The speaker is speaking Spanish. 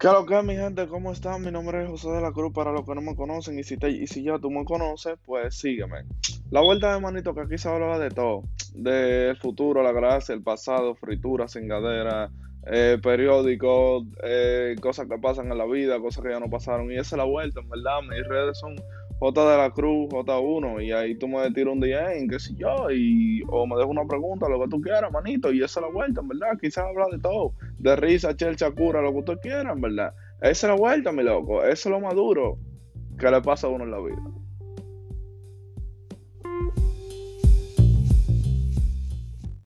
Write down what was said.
¿Qué lo que mi gente? ¿Cómo están? Mi nombre es José de la Cruz, para los que no me conocen, y si, te, y si ya tú me conoces, pues sígueme. La vuelta de manito, que aquí se habla de todo, del futuro, la gracia, el pasado, fritura, cingadera, eh, periódicos, eh, cosas que pasan en la vida, cosas que ya no pasaron, y esa es la vuelta, en verdad, mis redes son J de la Cruz, J1, y ahí tú me tiras un en qué sé yo, y, o me dejas una pregunta, lo que tú quieras, manito, y esa es la vuelta, en verdad, quizás habla de todo, de risa, chelcha, cura, lo que tú quieras, en verdad. Esa es la vuelta, mi loco, eso es lo más duro que le pasa a uno en la vida.